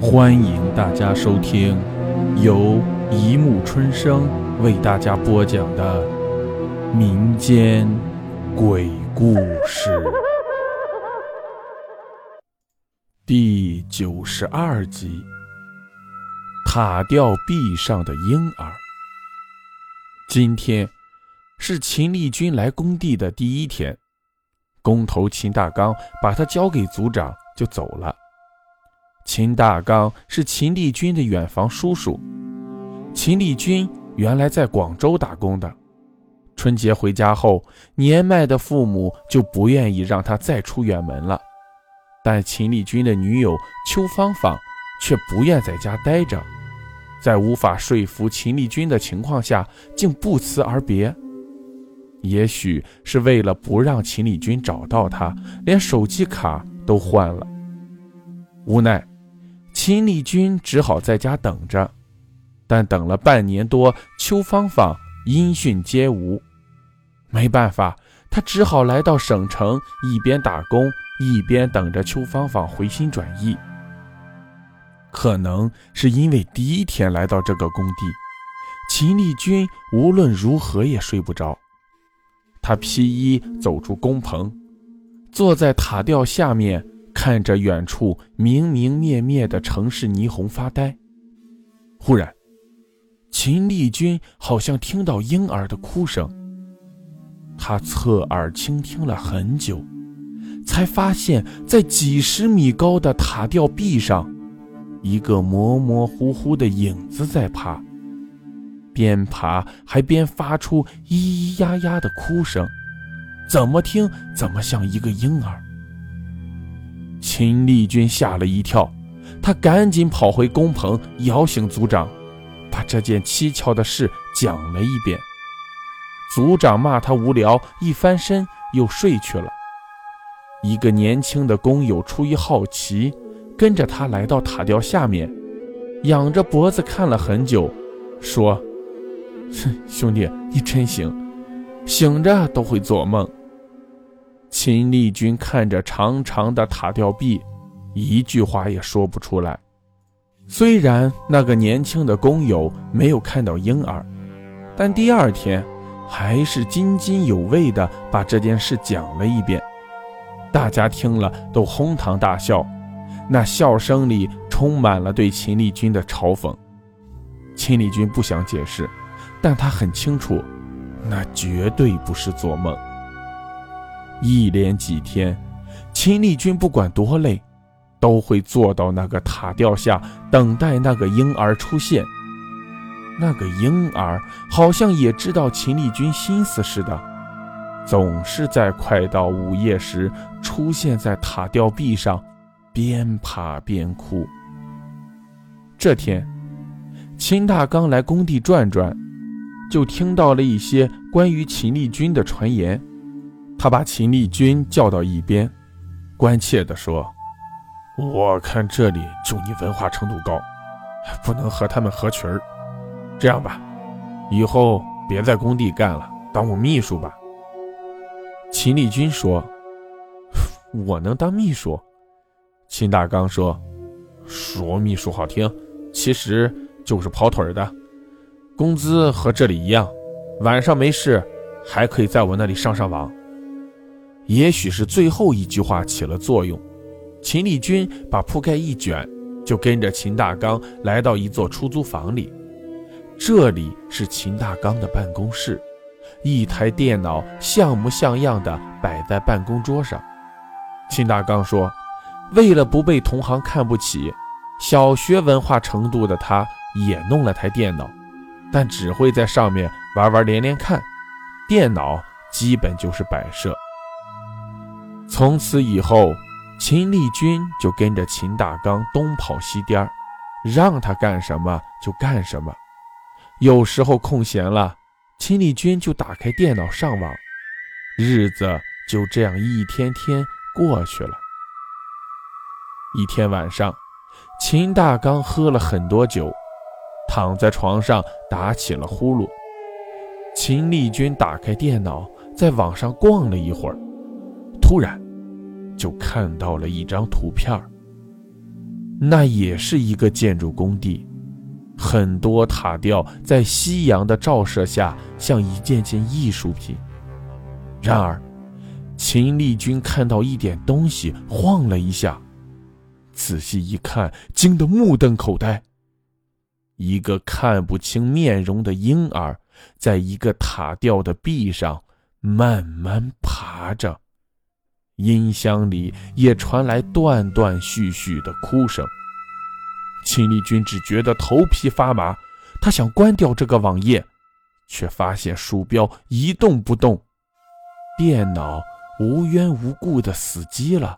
欢迎大家收听由一木春生为大家播讲的民间鬼故事第九十二集：塔吊壁上的婴儿。今天是秦立军来工地的第一天，工头秦大刚把他交给组长就走了。秦大刚是秦立军的远房叔叔。秦立军原来在广州打工的，春节回家后，年迈的父母就不愿意让他再出远门了。但秦立军的女友邱芳芳却不愿在家待着，在无法说服秦立军的情况下，竟不辞而别。也许是为了不让秦立军找到他，连手机卡都换了。无奈。秦立军只好在家等着，但等了半年多，邱芳芳音讯皆无。没办法，他只好来到省城，一边打工一边等着邱芳芳回心转意。可能是因为第一天来到这个工地，秦立军无论如何也睡不着。他披衣走出工棚，坐在塔吊下面。看着远处明明灭灭的城市霓虹发呆。忽然，秦丽君好像听到婴儿的哭声。他侧耳倾听了很久，才发现，在几十米高的塔吊壁上，一个模模糊糊的影子在爬，边爬还边发出咿咿呀呀的哭声，怎么听怎么像一个婴儿。秦丽君吓了一跳，他赶紧跑回工棚，摇醒组长，把这件蹊跷的事讲了一遍。组长骂他无聊，一翻身又睡去了。一个年轻的工友出于好奇，跟着他来到塔吊下面，仰着脖子看了很久，说：“哼，兄弟，你真行，醒着都会做梦。”秦丽君看着长长的塔吊臂，一句话也说不出来。虽然那个年轻的工友没有看到婴儿，但第二天还是津津有味地把这件事讲了一遍。大家听了都哄堂大笑，那笑声里充满了对秦丽君的嘲讽。秦丽君不想解释，但他很清楚，那绝对不是做梦。一连几天，秦丽君不管多累，都会坐到那个塔吊下等待那个婴儿出现。那个婴儿好像也知道秦丽君心思似的，总是在快到午夜时出现在塔吊壁上，边爬边哭。这天，秦大刚来工地转转，就听到了一些关于秦丽君的传言。他把秦丽君叫到一边，关切地说：“我看这里就你文化程度高，不能和他们合群儿。这样吧，以后别在工地干了，当我秘书吧。”秦丽君说：“我能当秘书？”秦大刚说：“说秘书好听，其实就是跑腿的，工资和这里一样，晚上没事还可以在我那里上上网。”也许是最后一句话起了作用，秦立军把铺盖一卷，就跟着秦大刚来到一座出租房里。这里是秦大刚的办公室，一台电脑像模像样的摆在办公桌上。秦大刚说：“为了不被同行看不起，小学文化程度的他也弄了台电脑，但只会在上面玩玩连连看，电脑基本就是摆设。”从此以后，秦丽君就跟着秦大刚东跑西颠儿让他干什么就干什么。有时候空闲了，秦丽君就打开电脑上网，日子就这样一天天过去了。一天晚上，秦大刚喝了很多酒，躺在床上打起了呼噜。秦丽君打开电脑，在网上逛了一会儿。突然，就看到了一张图片那也是一个建筑工地，很多塔吊在夕阳的照射下像一件件艺术品。然而，秦丽君看到一点东西晃了一下，仔细一看，惊得目瞪口呆。一个看不清面容的婴儿，在一个塔吊的壁上慢慢爬着。音箱里也传来断断续续的哭声。秦丽君只觉得头皮发麻，他想关掉这个网页，却发现鼠标一动不动，电脑无缘无故的死机了。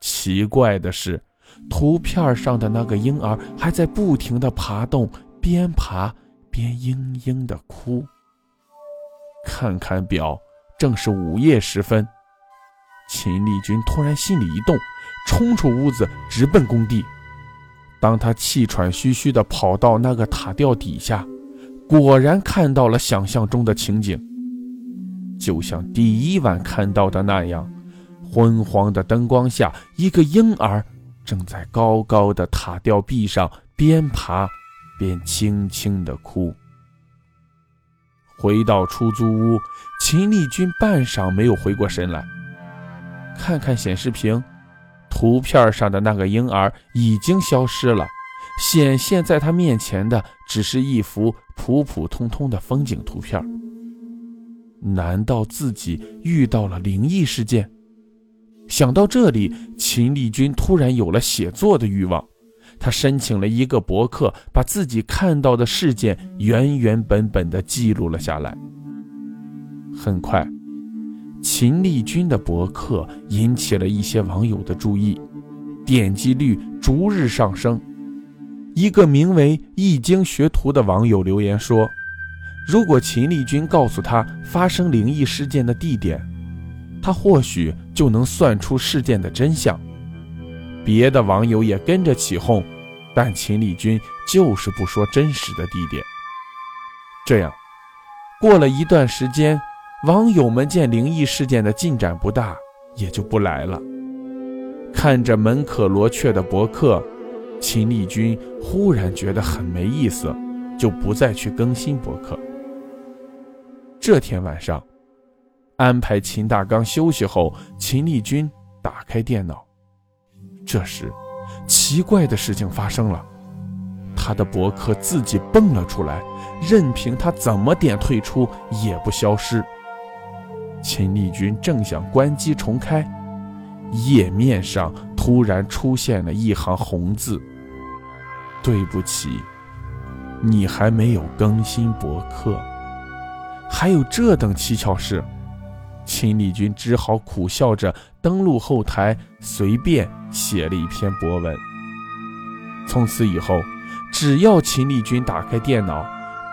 奇怪的是，图片上的那个婴儿还在不停的爬动，边爬边嘤嘤的哭。看看表，正是午夜时分。秦丽君突然心里一动，冲出屋子，直奔工地。当他气喘吁吁地跑到那个塔吊底下，果然看到了想象中的情景，就像第一晚看到的那样，昏黄的灯光下，一个婴儿正在高高的塔吊壁上边爬边轻轻地哭。回到出租屋，秦丽君半晌没有回过神来。看看显示屏，图片上的那个婴儿已经消失了，显现在他面前的只是一幅普普通通的风景图片。难道自己遇到了灵异事件？想到这里，秦丽君突然有了写作的欲望，他申请了一个博客，把自己看到的事件原原本本的记录了下来。很快。秦丽君的博客引起了一些网友的注意，点击率逐日上升。一个名为“易经学徒”的网友留言说：“如果秦丽君告诉他发生灵异事件的地点，他或许就能算出事件的真相。”别的网友也跟着起哄，但秦丽君就是不说真实的地点。这样，过了一段时间。网友们见灵异事件的进展不大，也就不来了。看着门可罗雀的博客，秦丽君忽然觉得很没意思，就不再去更新博客。这天晚上，安排秦大刚休息后，秦丽君打开电脑。这时，奇怪的事情发生了，他的博客自己蹦了出来，任凭他怎么点退出也不消失。秦丽君正想关机重开，页面上突然出现了一行红字：“对不起，你还没有更新博客。”还有这等蹊跷事，秦丽君只好苦笑着登录后台，随便写了一篇博文。从此以后，只要秦丽君打开电脑，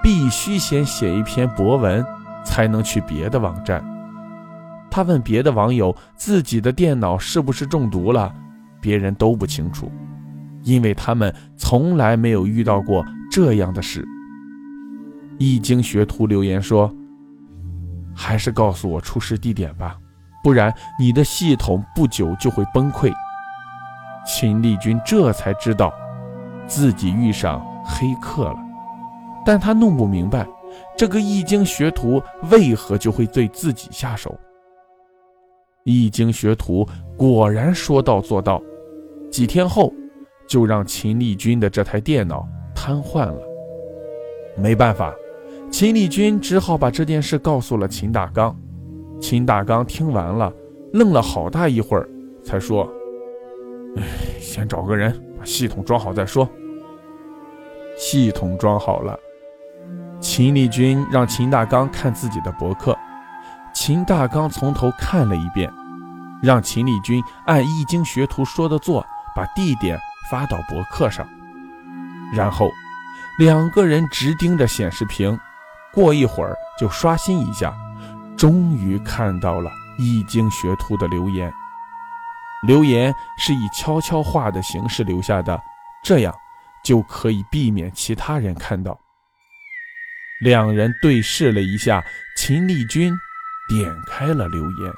必须先写一篇博文，才能去别的网站。他问别的网友自己的电脑是不是中毒了，别人都不清楚，因为他们从来没有遇到过这样的事。易经学徒留言说：“还是告诉我出事地点吧，不然你的系统不久就会崩溃。”秦丽君这才知道自己遇上黑客了，但他弄不明白这个易经学徒为何就会对自己下手。易经学徒果然说到做到，几天后就让秦丽君的这台电脑瘫痪了。没办法，秦丽君只好把这件事告诉了秦大刚。秦大刚听完了，愣了好大一会儿，才说：“哎，先找个人把系统装好再说。”系统装好了，秦丽君让秦大刚看自己的博客。秦大刚从头看了一遍，让秦丽君按易经学徒说的做，把地点发到博客上。然后，两个人直盯着显示屏，过一会儿就刷新一下，终于看到了易经学徒的留言。留言是以悄悄话的形式留下的，这样就可以避免其他人看到。两人对视了一下，秦丽君。点开了留言，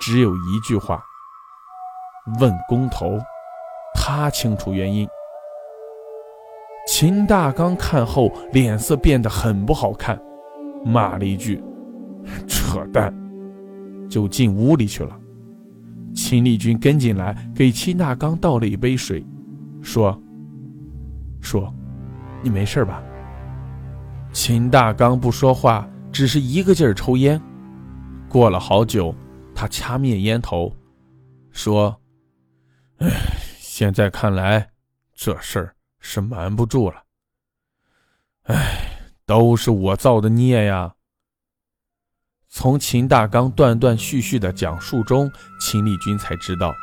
只有一句话：“问工头，他清楚原因。秦大刚看后脸色变得很不好看，骂了一句：“扯淡！”就进屋里去了。秦丽君跟进来，给秦大刚倒了一杯水，说：“说，你没事吧？”秦大刚不说话，只是一个劲儿抽烟。过了好久，他掐灭烟头，说：“哎，现在看来，这事儿……”是瞒不住了，哎，都是我造的孽呀！从秦大刚断断续续的讲述中，秦丽君才知道，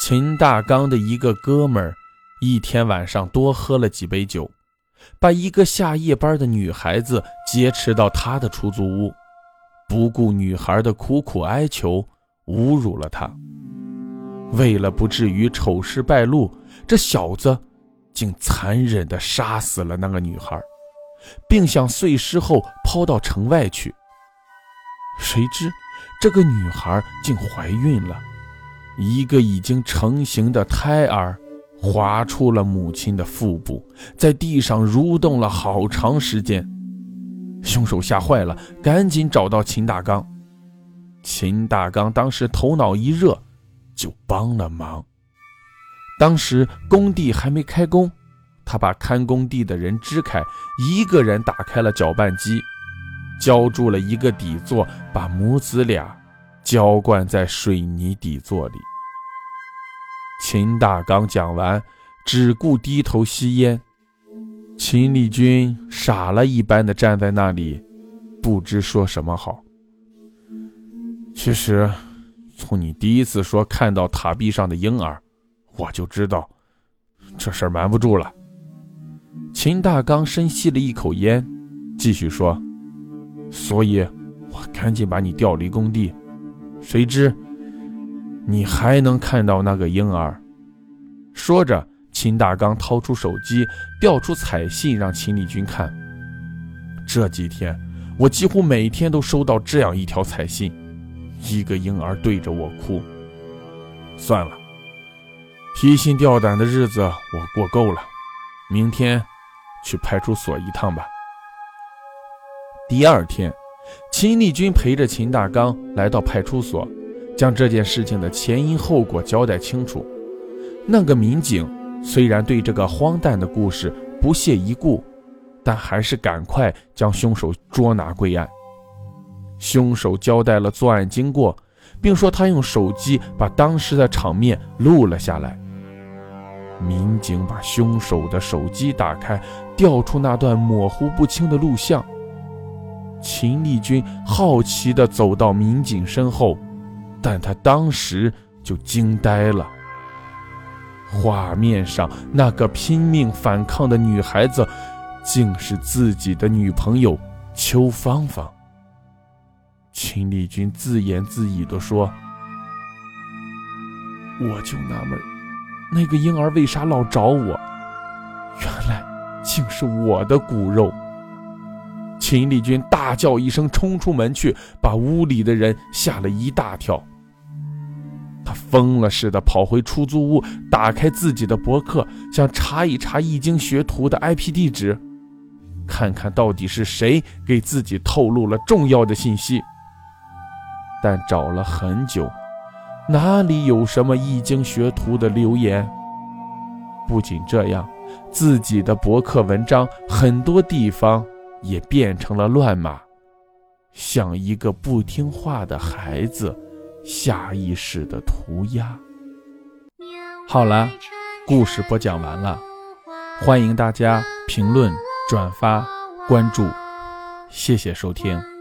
秦大刚的一个哥们儿，一天晚上多喝了几杯酒，把一个下夜班的女孩子劫持到他的出租屋，不顾女孩的苦苦哀求，侮辱了她。为了不至于丑事败露，这小子。竟残忍地杀死了那个女孩，并想碎尸后抛到城外去。谁知这个女孩竟怀孕了，一个已经成型的胎儿滑出了母亲的腹部，在地上蠕动了好长时间。凶手吓坏了，赶紧找到秦大刚。秦大刚当时头脑一热，就帮了忙。当时工地还没开工，他把看工地的人支开，一个人打开了搅拌机，浇筑了一个底座，把母子俩浇灌在水泥底座里。秦大刚讲完，只顾低头吸烟，秦丽君傻了一般的站在那里，不知说什么好。其实，从你第一次说看到塔壁上的婴儿。我就知道，这事儿瞒不住了。秦大刚深吸了一口烟，继续说：“所以，我赶紧把你调离工地。谁知，你还能看到那个婴儿。”说着，秦大刚掏出手机，调出彩信让秦丽君看。这几天，我几乎每天都收到这样一条彩信：一个婴儿对着我哭。算了。提心吊胆的日子我过够了，明天去派出所一趟吧。第二天，秦丽君陪着秦大刚来到派出所，将这件事情的前因后果交代清楚。那个民警虽然对这个荒诞的故事不屑一顾，但还是赶快将凶手捉拿归案。凶手交代了作案经过，并说他用手机把当时的场面录了下来。民警把凶手的手机打开，调出那段模糊不清的录像。秦丽君好奇地走到民警身后，但他当时就惊呆了。画面上那个拼命反抗的女孩子，竟是自己的女朋友邱芳芳。秦丽君自言自语地说：“我就纳闷。”那个婴儿为啥老找我？原来竟是我的骨肉！秦丽君大叫一声，冲出门去，把屋里的人吓了一大跳。疯了似的跑回出租屋，打开自己的博客，想查一查易经学徒的 IP 地址，看看到底是谁给自己透露了重要的信息。但找了很久。哪里有什么易经学徒的留言？不仅这样，自己的博客文章很多地方也变成了乱码，像一个不听话的孩子下意识的涂鸦。好了，故事播讲完了，欢迎大家评论、转发、关注，谢谢收听。